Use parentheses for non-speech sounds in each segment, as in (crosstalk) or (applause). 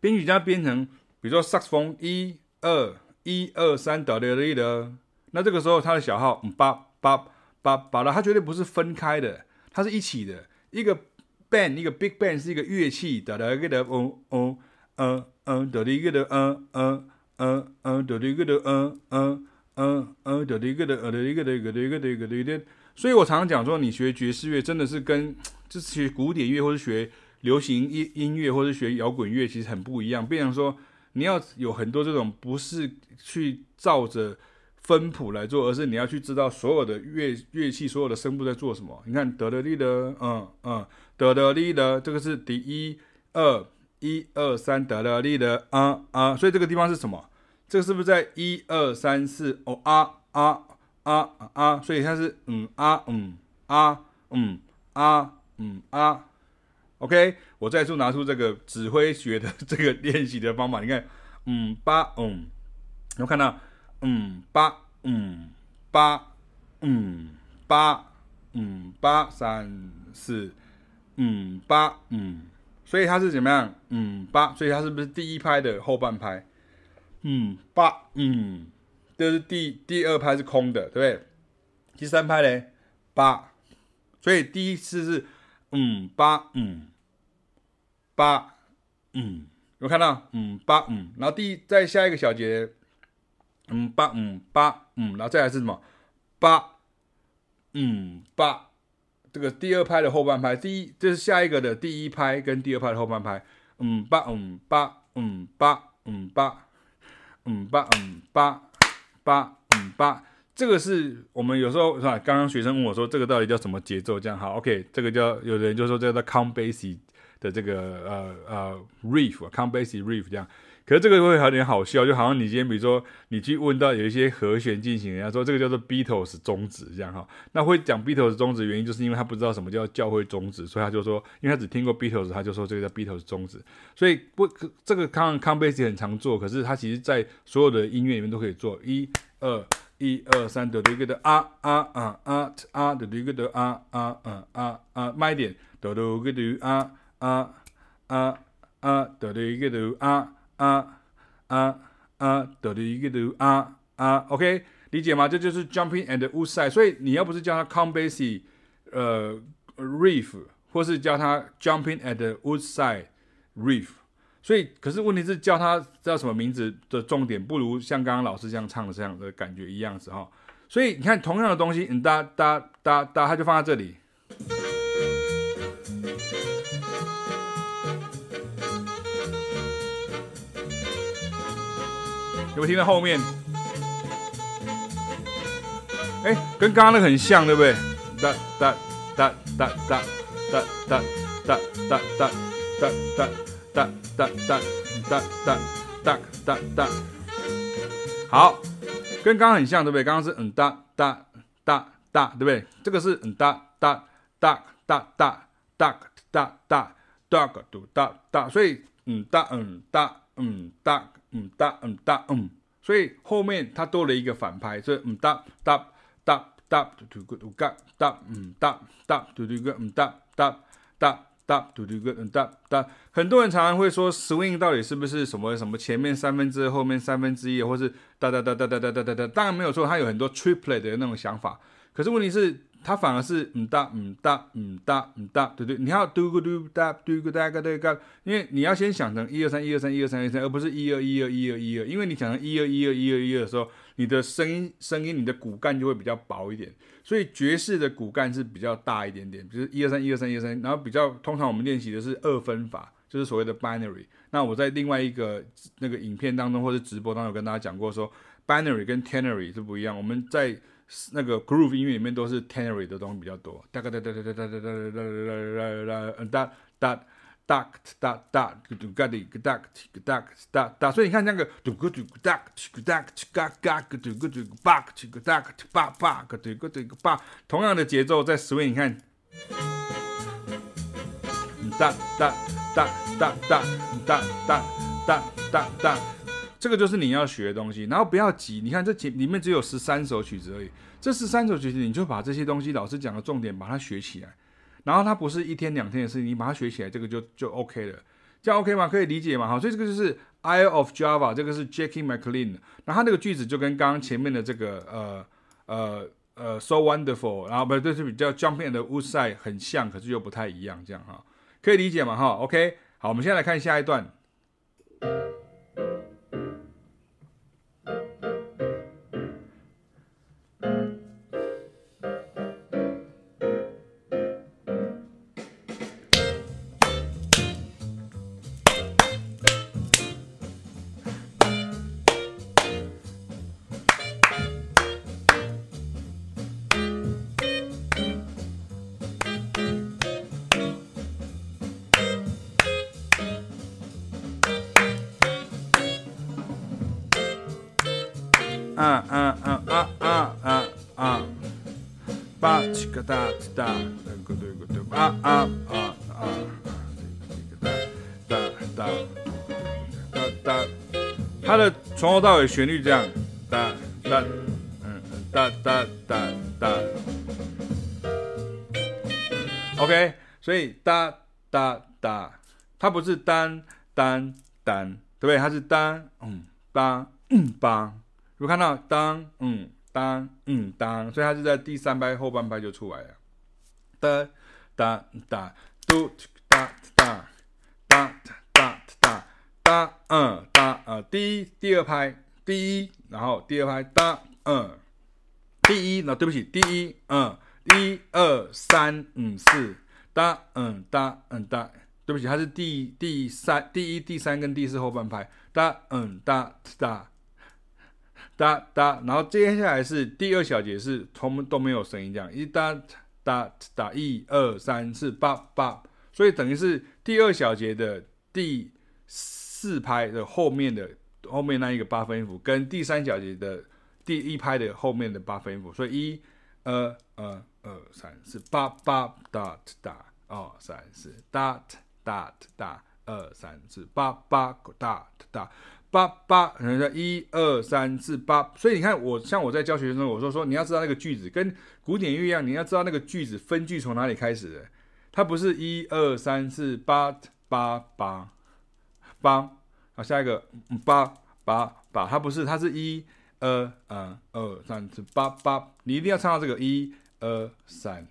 编曲家编成，比如说萨克斯风一二一二三哒哒哒哒，那这个时候他的小号八八八八了，它绝对不是分开的，它是一起的。一个 band 一个 big band 是一个乐器哒哒哒哒，嗯嗯嗯嗯哒哒哒哒，嗯嗯嗯嗯哒哒哒嗯嗯嗯嗯哒哒哒哒哒哒哒哒哒哒哒哒。所以我常常讲说，你学爵士乐真的是跟就是学古典乐或者学。流行音音乐或者学摇滚乐其实很不一样，变成说你要有很多这种不是去照着分谱来做，而是你要去知道所有的乐乐器所有的声部在做什么。你看得得利的，嗯嗯，得得利的，这个是第一二一二三得得利的，啊啊，所以这个地方是什么？这个是不是在一二三四哦啊啊啊啊？所以它是嗯啊嗯啊嗯啊嗯啊。OK，我再次拿出这个指挥学的这个练习的方法，你看，嗯八嗯，有看到，嗯八嗯八嗯八嗯八三四嗯八嗯，所以它是怎么样？嗯八，所以它是不是第一拍的后半拍？嗯八嗯，这是第第二拍是空的，对不对？第三拍嘞八，所以第一次是。嗯八嗯八。嗯，有看到？嗯八。嗯，然后第一再下一个小节，嗯八嗯八嗯，然后再来是什么？八。嗯。八，这个第二拍的后半拍，第一这是下一个的第一拍跟第二拍的后半拍，嗯八嗯八嗯八嗯八。嗯八嗯八八嗯八。这个是我们有时候是吧？刚刚学生问我说：“这个到底叫什么节奏？”这样好，OK，这个叫有的人就说这个叫 Count Basie 的这个呃呃 riff，Count Basie riff 这样。可是这个会有点好笑，就好像你今天比如说你去问到有一些和弦进行，人家说这个叫做 Beatles 宗旨这样哈。那会讲 Beatles 宗旨原因，就是因为他不知道什么叫教会宗旨，所以他就说，因为他只听过 Beatles，他就说这个叫 Beatles 宗旨。所以不，这个 Count Count Basie 很常做，可是他其实在所有的音乐里面都可以做一二。一二三，得得个的啊啊啊啊啊，得得个的啊啊啊啊啊，慢一点，得得个的啊啊啊啊，得得个的啊啊啊啊，得得个的啊啊，OK，理解吗？这就是 jumping at Woodside，所以你要不是叫它 Count Basie 呃，Reef，或是叫它 jumping at Woodside Reef。所以，可是问题是叫他叫什么名字的重点，不如像刚刚老师这样唱的这样的感觉一样子哈。所以你看，同样的东西，嗯哒哒哒哒，他就放在这里。有没有听到后面？哎，跟刚刚那个很像，对不对？哒哒哒哒哒哒哒哒哒哒哒哒。哒哒哒哒哒哒哒哒，好，跟刚刚很像，对不对？刚刚是嗯哒哒哒哒，对不对？这个是嗯哒哒哒哒哒哒哒哒哒个嘟哒哒，所以嗯哒嗯哒嗯哒嗯哒嗯哒嗯，所以后面它多了一个反拍，所以嗯哒哒哒哒嘟嘟嘟嘎哒嗯哒哒嘟嘟个嗯哒哒哒。哒嘟嘟嗯哒哒，很多人常常会说 swing 到底是不是什么什么前面三分之二后面三分之一，或是哒哒哒哒哒哒哒哒哒，当然没有错，他有很多 triplet 的那种想法。可是问题是，它反而是嗯哒嗯哒嗯哒嗯哒，对对，你要嘟个嘟哒嘟个哒个哒个，因为你要先想成一二三一二三一二三一二三，而不是一二一二一二一二，因为你想成一二一二一二一二的时候，你的声音声音你的骨干就会比较薄一点。所以爵士的骨干是比较大一点点，就是一二三一二三一二三，然后比较通常我们练习的是二分法，就是所谓的 binary。那我在另外一个那个影片当中或者直播当中有跟大家讲过说，binary 跟 ternary 是不一样。我们在那个 groove 音乐里面都是 ternary 的东西比较多，哒哒哒哒哒哒哒哒哒哒哒哒哒哒哒。哒哒哒，咕嘟嘎滴，咕哒哒哒哒，所以你看那个嘟咕嘟咕哒，咕哒嘎嘎，咕嘟咕嘟叭，咕哒咕叭叭，咕嘟咕嘟叭，同样的节奏在 swing，你看，哒哒哒哒哒哒哒哒哒哒，这个就是你要学的东西，然后不要急，你看这里面只有十三首曲子而已，这十三首曲子你就把这些东西老师讲的重点把它学起来。然后它不是一天两天的事情，你把它学起来，这个就就 OK 了。这样 OK 吗？可以理解吗？好，所以这个就是 Isle of Java，这个是 Jackie McLean，那他那个句子就跟刚刚前面的这个呃呃呃 So wonderful，然后不是，这是比较 Jump in the Woodside 很像，可是又不太一样，这样哈，可以理解吗？哈，OK，好，我们现在来看下一段。七个大哒，个对个对，啊啊啊啊！哒哒哒哒哒，它的从头到尾旋律这样，哒哒嗯哒哒哒哒。OK，所以哒哒哒，它不是单单单，对不对？它是单嗯八嗯八。有看到？当嗯。当嗯当，所以它是在第三拍后半拍就出来了。哒哒哒嘟哒哒哒哒哒哒嗯哒呃第一第二拍第一，然后第二拍哒嗯第一，那对不起第一嗯一二三嗯四哒嗯哒嗯哒，对不起，它是第第三第一第三跟第四后半拍哒嗯哒哒。哒哒，然后接下来是第二小节是从都没有声音，这样一哒哒哒，一二三四八八，所以等于是第二小节的第四拍的后面的后面那一个八分音符，跟第三小节的第一拍的后面的八分音符，所以一二二二三四八八哒哒，二三四哒哒哒，二三四八八哒哒。八八，等一下，一二三四八，所以你看，我像我在教学生，我说说，你要知道那个句子跟古典音乐一样，你要知道那个句子分句从哪里开始的，它不是一二三四八八八八，好，下一个八八八，它不是，它是一二嗯二三四八八，你一定要唱到这个一二三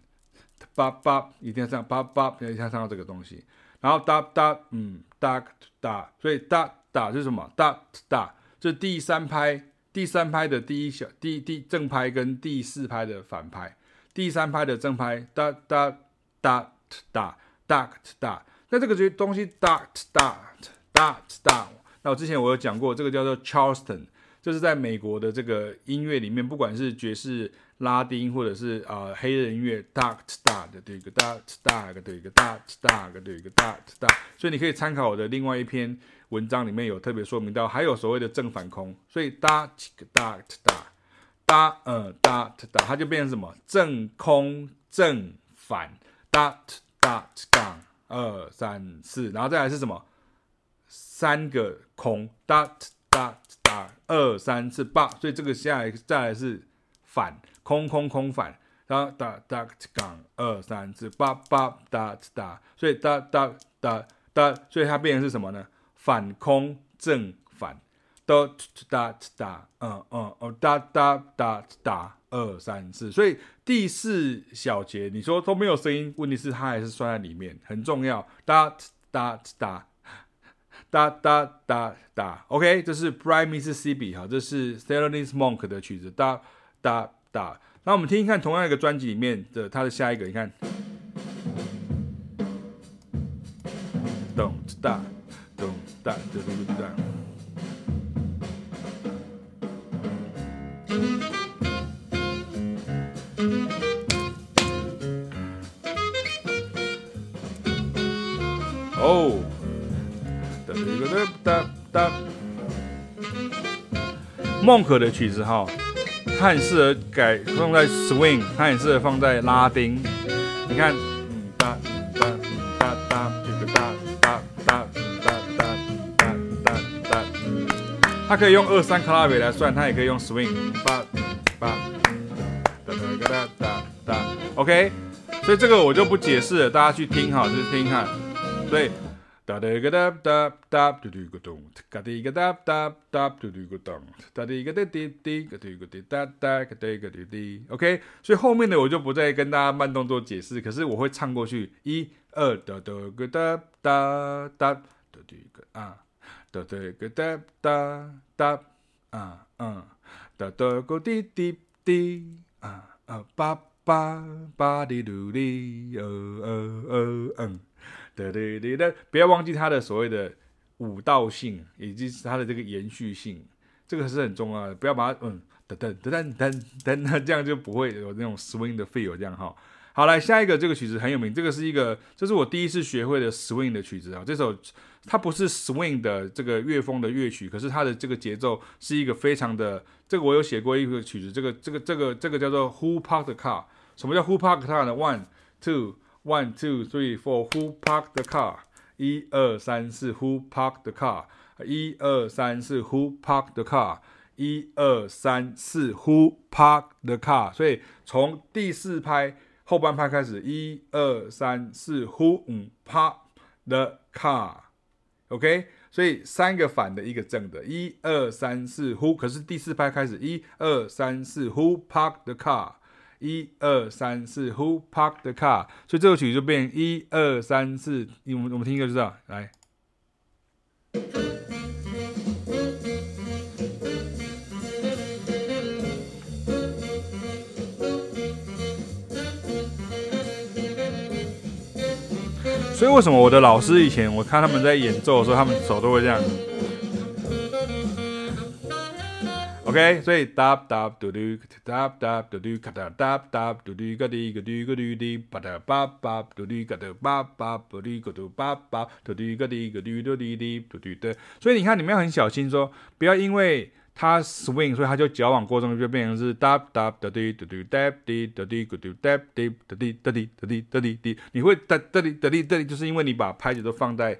八八，一定要唱八八，一定要唱到这个东西，然后哒哒，嗯哒哒，所以哒。哒是什么？哒哒，这第三拍，第三拍的第一小第第正拍跟第四拍的反拍，第三拍的正拍哒哒哒哒哒哒。那这个这东西哒哒哒哒，那我之前我有讲过，这个叫做 Charleston，这是在美国的这个音乐里面，不管是爵士。拉丁或者是啊、呃、黑人音乐，哒哒的对一个哒哒个对一个哒哒个对一个哒哒，所以你可以参考我的另外一篇文章，里面有特别说明到，还有所谓的正反空，所以哒几个哒哒哒嗯哒哒，它就变成什么？正空正反哒哒杠二三四，然后再来是什么？三个空哒哒哒二三四八，所以这个下来再来是反。空空空反，然后哒哒杠二三四八八哒哒，所以哒哒哒哒，所以它变成是什么呢？反空正反，哒哒哒，嗯嗯哦哒哒哒哒二三四，所以第四小节你说都没有声音，问题是它还是算在里面，很重要。哒哒哒哒哒哒哒，OK，这是 Bright Mississippi 哈，这是 Thelonious Monk 的曲子，哒哒。哒，那我们听一看同样一个专辑里面的它的下一个，你看，咚哒。咚哒咚咚哒。哦，哒哒哒哒，孟可的曲子哈。它很适合改放在 swing，它很适合放在拉丁。你看，它可以用二三 clave 来算，它也可以用 swing，八八哒哒哒哒哒。OK，所以这个我就不解释了，大家去听哈，就是听哈。所以哒哒个哒哒哒嘟嘟个咚，嘎滴个哒哒哒嘟嘟个咚，哒滴个滴滴滴个滴个滴哒哒个滴个滴滴。OK，所以后面的我就不再跟大家慢动作解释，可是我会唱过去，一二哒哒个哒哒哒嘟嘟个啊，哒哒个哒哒哒啊嗯，哒哒个滴滴滴啊啊叭叭叭滴嘟滴，哦哦哦嗯。对对对对，不要忘记它的所谓的舞蹈性，以及它的这个延续性，这个是很重要的。不要把它嗯噔噔噔噔噔噔，这样就不会有那种 swing 的 feel 这样哈。好，来下一个这个曲子很有名，这个是一个，这是我第一次学会的 swing 的曲子啊。这首它不是 swing 的这个乐风的乐曲，可是它的这个节奏是一个非常的，这个我有写过一个曲子，这个这个这个这个叫做 Who Parked the Car？什么叫 Who Parked the Car 呢？One two One, two, three, four. Who parked the car? 一二三四。Who parked the car? 一二三四。Who parked the car? 一二三四。Who parked the car? 所以从第四拍后半拍开始，一二三四。Who parked the car? OK，所以三个反的，一个正的，一二三四。Who 可是第四拍开始，一二三四。Who，park the car? 一二三四，Who，park the car？所以这首曲就变一二三四，我们我们听一个就知道。来，所以为什么我的老师以前我看他们在演奏的时候，他们手都会这样。OK，所以哒哒嘟嘟，哒哒嘟嘟，咔哒哒哒嘟嘟，个滴个滴个滴滴，叭哒叭叭嘟嘟，个哒叭叭嘟嘟个嘟叭叭嘟嘟个滴个滴嘟滴滴嘟嘟的。所以你看，你们要很小心，说不要因为它 swing，所以它就矫枉过正，就变成是哒哒哒滴嘟嘟哒滴哒滴咕嘟哒滴哒滴哒滴哒滴哒滴滴，你会哒哒滴哒滴哒滴，就是因为你把拍子都放在。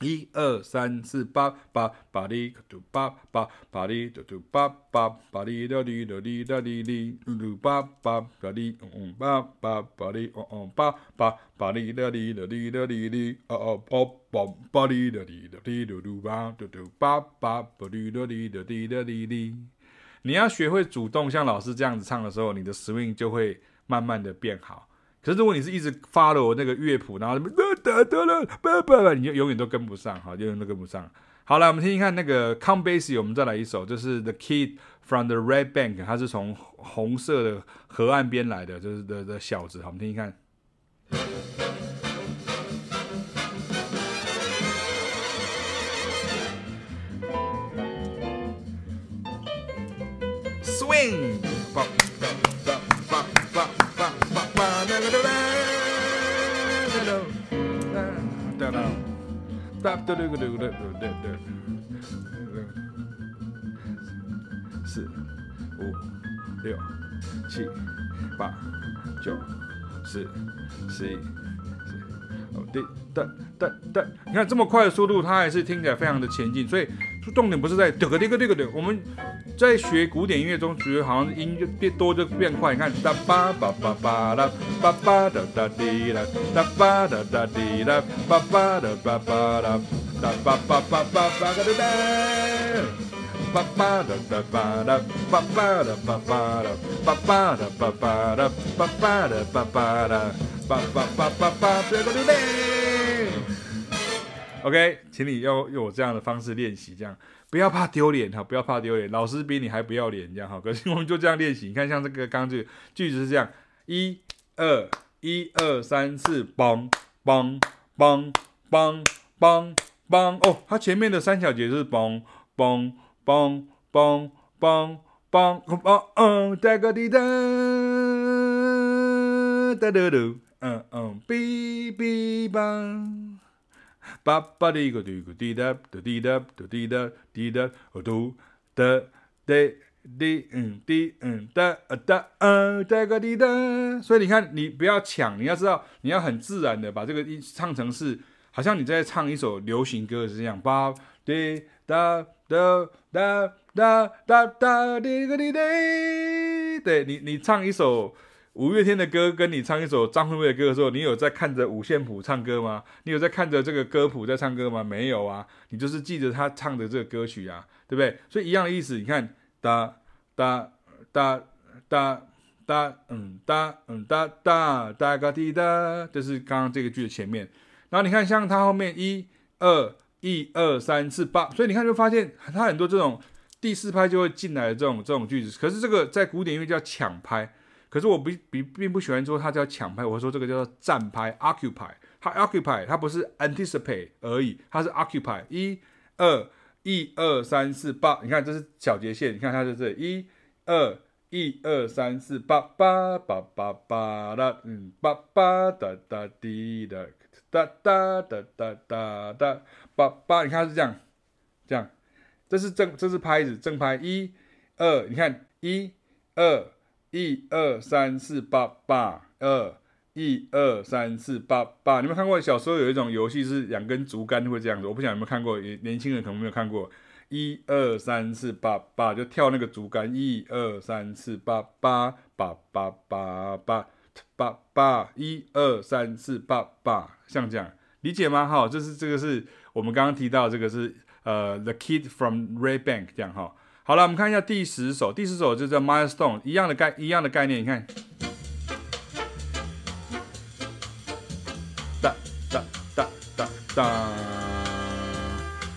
一二三四八八八哩个嘟八八八哩嘟嘟八八八哩的哩的哩的哩哩嘟嘟八八八哩嗯嗯八八八哩嗯嗯八八八哩的哩的哩的哩哩哦哦哦八八哩的哩的哩嘟嘟八嘟嘟八八八哩的哩的哩的哩哩。你要学会主动像老师这样子唱的时候，你的 swing 就会慢慢的变好。可是如果你是一直 follow 那个乐谱，然后哒哒哒哒哒哒，你就永远都跟不上，哈，永远都跟不上。好了，我们听听看那个 Count Basie，我们再来一首，就是 The Kid from the Red Bank，他是从红色的河岸边来的，就是的的小子，好，我们听听看。Swing。对四五六七八九十十一十二，对对对对，你看这么快的速度，它还是听起来非常的前进，所以重点不是在这个这个这个这个，我们在学古典音乐中，觉得好像音就变多就变快，你看哒吧吧吧吧啦，吧吧哒哒滴啦，哒吧哒哒滴啦，吧吧哒吧吧啦。哒吧吧吧吧吧个哒哒，吧吧哒哒吧啦，吧吧哒吧吧啦，吧吧哒吧吧啦，吧吧哒吧吧啦，吧吧吧吧吧这个哒哒。OK，请你要用我这样的方式练习，这样不要怕丢脸哈，不要怕丢脸，老师比你还不要脸，这样哈。(laughs) 可是我们就这样练习，你看像这个刚刚这个句子是这样，一二一二三四，梆梆梆梆梆。梆哦，它前面的三小节是梆梆梆梆梆梆梆嗯，哒个滴哒哒哒哒，嗯嗯，哔哔梆，叭叭的一个滴个滴哒哒滴哒哒滴哒滴哒，哦嘟哒哒滴嗯滴嗯哒呃哒呃哒个滴哒，所以你看，你不要抢，你要知道，你要很自然的把这个音唱成是，好像你在唱一首流行歌是这样，吧滴哒哒哒哒哒哒滴个滴滴，对你，你唱一首五月天的歌，跟你唱一首张惠妹的歌的时候，你有在看着五线谱唱歌吗？你有在看着这个歌谱在唱歌吗？没有啊，你就是记着他唱的这个歌曲啊，对不对？所以一样的意思，你看。哒哒哒哒哒嗯哒嗯哒哒哒个滴哒，就是刚刚这个句的前面。然后你看，像它后面一二一二三四八，所以你看就发现它很多这种第四拍就会进来的这种这种句子。可是这个在古典音乐叫抢拍，可是我不并并不喜欢说它叫抢拍，我说这个叫做占拍 （occupy）。它 occupy 它不是 anticipate 而已，它是 occupy 一二。一二三四八，你看这是小节线，你看它在这里，一二一二三四八八八八八哒，嗯，八八哒哒滴哒哒哒哒哒哒哒八八，你看是这样，这样，这是正，这是拍子正拍，一二，你看一二一二三四八八二。一二三四八八，你们看过小时候有一种游戏是两根竹竿会这样子，我不晓得有没有看过，年轻人可能没有看过。一二三四八八，就跳那个竹竿，一二三四八八八八八八八八，一二三四八八，像这样理解吗？哈，这是这个是我们刚刚提到这个是呃 The Kid from Red Bank 这样哈。好了，我们看一下第十首，第十首就叫 Milestone，一样的概一样的概念，你看。哒哒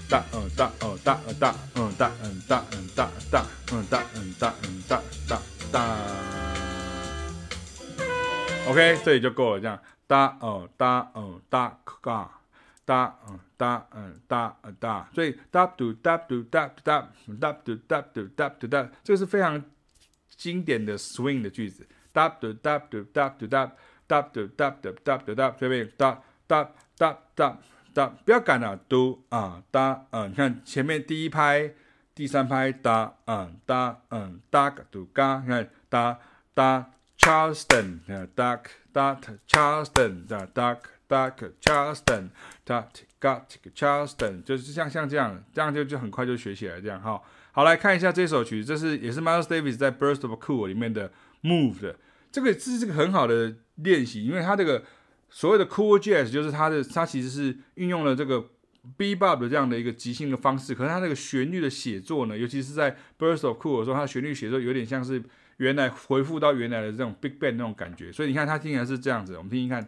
嗯哒哦哒嗯哒嗯哒嗯哒嗯哒哒嗯哒嗯哒嗯哒哒哒。OK，这里就够了，这样哒哦哒哦哒嘎哒嗯哒嗯哒嗯哒，所以哒嘟哒嘟哒嘟哒哒嘟哒嘟哒嘟哒，这个是非常经典的 swing 的句子。哒嘟哒嘟哒嘟哒哒嘟哒嘟哒嘟哒，这边哒哒哒哒。哒，不要赶了，嘟啊哒嗯，你看前面第一拍、第三拍哒嗯哒嗯哒个嘟嘎，你看哒哒 Charleston，哒哒 Charleston，哒哒哒 Charleston，哒 got Charleston，就是像像这样，这样就就很快就学起来这样哈。好，来看一下这首曲子，这是也是 Miles Davis 在 Burst of Cool 里面的 Move 的，这个这是这个很好的练习，因为它这个。所谓的 cool jazz 就是它的，它其实是运用了这个 bebop 的这样的一个即兴的方式，可是它那个旋律的写作呢，尤其是在 Burst of Cool 的时候，它旋律写作有点像是原来回复到原来的这种 big band 那种感觉，所以你看它听起来是这样子，我们听听看。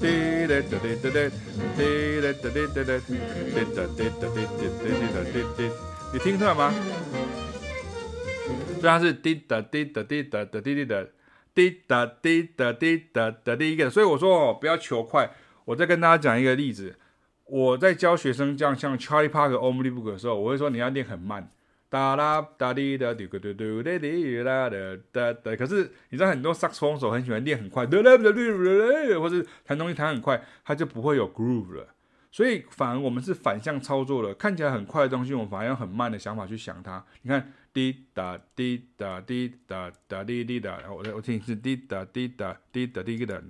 滴滴滴滴滴滴滴滴滴滴滴滴滴滴滴滴你听出来吗？所以它是滴答滴答滴答的滴滴的。滴答滴答滴答的第一个，所以我说哦，不要求快。我再跟大家讲一个例子，我在教学生这样像 Charlie Parker Ombly Book 的时候，我会说你要练很慢，哒啦哒滴哒嘟嘟嘟嘟滴啦哒哒哒。可是你知道很多萨克斯风手很喜欢练很快，哒啦哒嘟嘟哒，或是弹东西弹很快，他就不会有 groove 了。所以反而我们是反向操作了，看起来很快的东西，我们反而用很慢的想法去想它。你看。滴答滴答滴答答滴滴答，我我听是滴答滴答滴答滴答。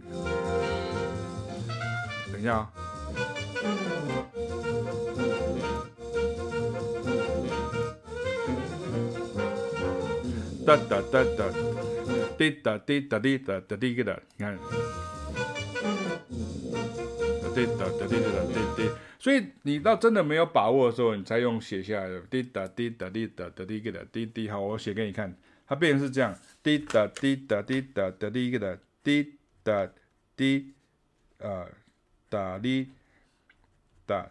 等一下啊！哒哒哒哒，滴哒滴哒滴哒哒滴个哒，你看。滴答滴答滴答滴滴。所以你到真的没有把握的时候，你才用写下来的滴哒滴哒滴哒哒滴个哒滴滴。好，我写给你看，它变成是这样：滴哒滴哒滴哒哒滴个哒滴哒滴啊答哩哒，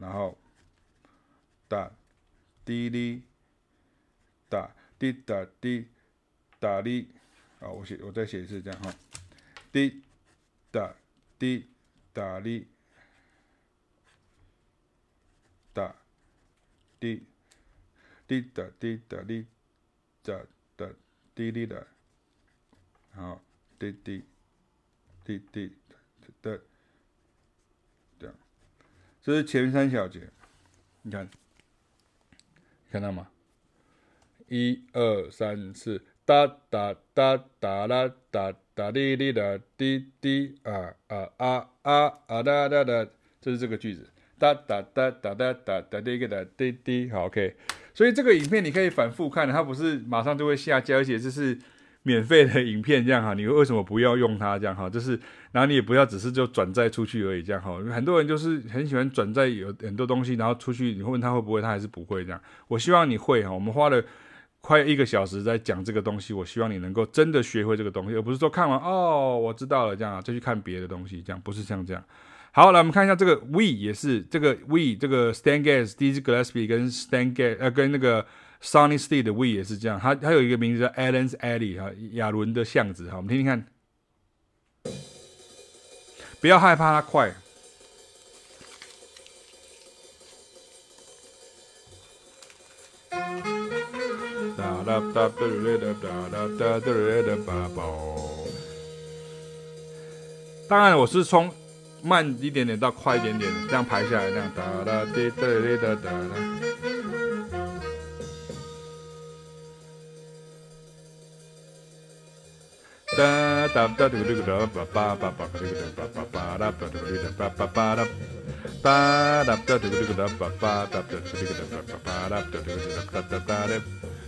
然后哒滴哩哒滴答滴答哩。好，我写我再写一次这样哈。滴答滴答哩答滴滴答滴答哩答答滴哩答，好，滴滴滴滴的，这样，这是前三小节，你看，看到吗？一二三四，哒哒哒哒啦哒哒哩哩哒滴滴啊啊啊啊啊哒哒哒，这是这个句子，哒哒哒哒哒哒哒哩个哒滴滴，好，OK。所以这个影片你可以反复看，它不是马上就会下架，而且这是免费的影片，这样哈，你为什么不要用它？这样哈，就是，然后你也不要只是就转载出去而已，这样哈。很多人就是很喜欢转载有很多东西，然后出去，你会问他会不会，他还是不会这样。我希望你会哈，我们花了。快一个小时在讲这个东西，我希望你能够真的学会这个东西，而不是说看完哦，我知道了这样，再去看别的东西，这样不是像这样。好，来我们看一下这个 We 也是这个 We 这个 Stan Getz、Dizzy Gillespie 跟 Stan Getz 呃跟那个 Sonny Stitt 的 We 也是这样，它它有一个名字叫 Allen's Alley 哈，亚伦的巷子哈，我们听听看，不要害怕它快。当然，我是从慢一点点到快一点点，这样排下来，这样哒哒滴哒哒哒哒。哒哒哒嘟嘟哒叭叭叭叭嘟嘟哒叭叭叭哒嘟嘟哒叭叭叭哒，哒哒哒嘟嘟哒叭叭哒嘟嘟哒叭叭叭哒嘟嘟哒哒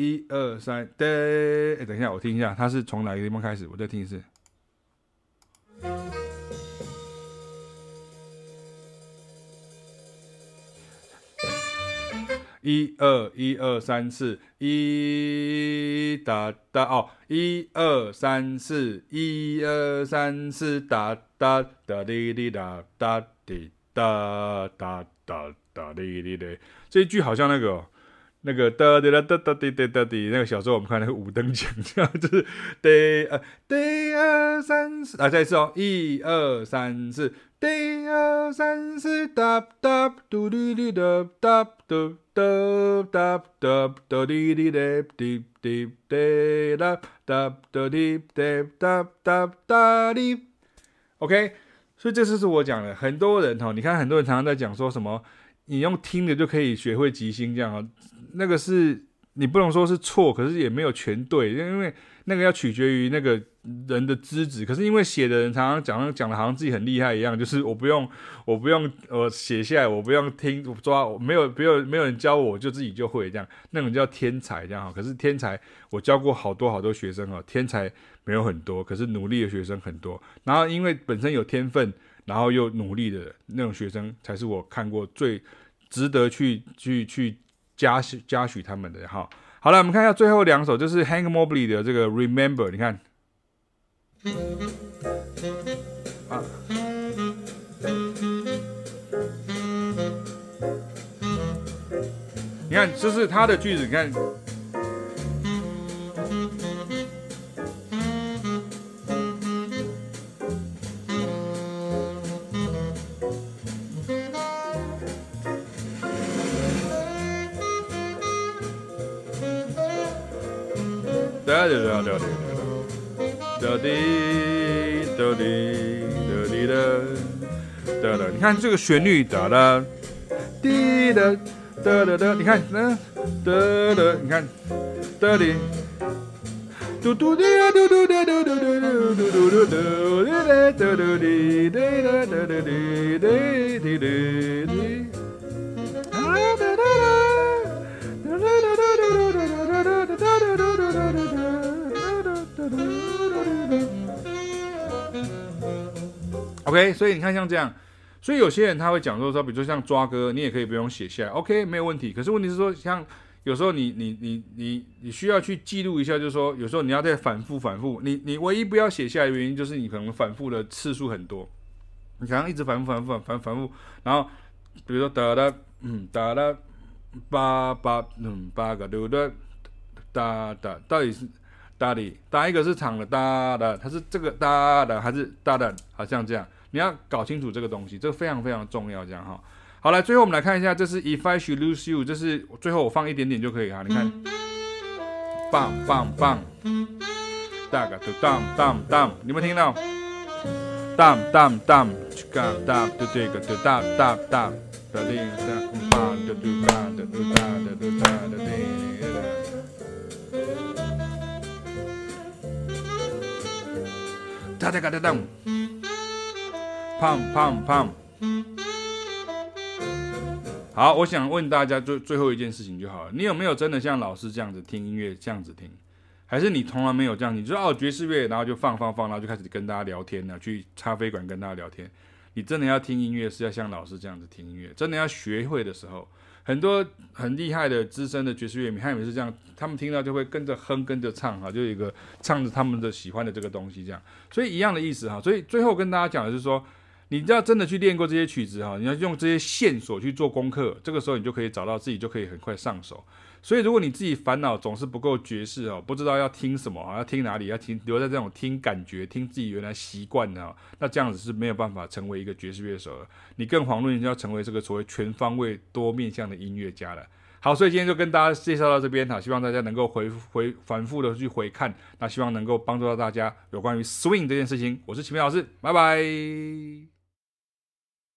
一二三，对，哎，等一下，我听一下，它是从哪个地方开始？我再听一次。一二一二三四，一哒哒哦，一二三四，一二三四，哒哒哒滴滴哒哒滴哒哒哒哒滴滴滴，这一句好像那个。那个哒滴哒哒哒滴滴哒滴，那个小时候我们看那个五等奖，这样 (laughs) 就是得呃得二三四啊，再一次哦，一二三四，得二三四哒哒嘟哩哩哒哒嘟哒哒哒哒哩哩哒滴滴哒哒哒哒滴哒哒哒哒哩，OK，所以这就是我讲的，很多人哈、你看很多人常常在讲说什么，你用听的就可以学会即兴这样、啊。那个是你不能说是错，可是也没有全对，因为那个要取决于那个人的资质。可是因为写的人常常讲讲的好像自己很厉害一样，就是我不用 (laughs) 我不用呃写下来，我不用听我抓，没有没有没有人教我，我就自己就会这样，那种叫天才这样哈。可是天才我教过好多好多学生啊，天才没有很多，可是努力的学生很多。然后因为本身有天分。然后又努力的那种学生，才是我看过最值得去去去嘉许嘉许他们的哈。好了，我们看一下最后两首，就是 Hank Mobley 的这个 Remember，你看，啊，你看，这是他的句子，你看。哒哒哒哒哒哒哒哒哒，你看这个旋律，哒哒滴哒哒哒哒，你看，嗯，哒哒，你看，哒哩，嘟嘟滴啊，嘟嘟哒嘟嘟嘟嘟嘟嘟嘟嘟，哒哒哒哒滴，哒哒哒哒滴，哒滴滴滴，啊哒哒哒，哒哒哒哒哒哒哒哒哒哒哒哒哒哒。OK，所以你看像这样，所以有些人他会讲说说，比如说像抓歌，你也可以不用写下来，OK，没有问题。可是问题是说，像有时候你你你你你需要去记录一下，就是说有时候你要再反复反复，你你唯一不要写下来的原因就是你可能反复的次数很多，你可能一直反复反复反反反复，然后比如说哒哒嗯哒哒八八嗯八个对不对？哒哒到底是搭的搭一个是长的搭的，它是这个搭的还是搭的？好像这样，你要搞清楚这个东西，这个非常非常重要，这样哈。好来，最后我们来看一下，这是 If I Should Lose You，这是最后我放一点点就可以哈。你看，棒棒棒，哒个哒当当当，你有没有听到？当当当，去干当，对对个哒当当当，哒哩当当，哒哒当哒哒当哒哒当哒。哒哒个哒当，胖胖胖。好，我想问大家最最后一件事情就好了。你有没有真的像老师这样子听音乐，这样子听？还是你从来没有这样？你就哦爵士乐，然后就放放放，然后就开始跟大家聊天了，去咖啡馆跟大家聊天。你真的要听音乐，是要像老师这样子听音乐。真的要学会的时候，很多很厉害的资深的爵士乐迷，他们是这样，他们听到就会跟着哼，跟着唱哈，就一个唱着他们的喜欢的这个东西这样。所以一样的意思哈。所以最后跟大家讲的是说。你要真的去练过这些曲子哈，你要用这些线索去做功课，这个时候你就可以找到自己，就可以很快上手。所以如果你自己烦恼总是不够爵士哦，不知道要听什么啊，要听哪里，要听留在这种听感觉，听自己原来习惯的，那这样子是没有办法成为一个爵士乐手的。你更遑论要成为这个所谓全方位多面向的音乐家了。好，所以今天就跟大家介绍到这边哈，希望大家能够回回反复的去回看，那希望能够帮助到大家有关于 swing 这件事情。我是奇明老师，拜拜。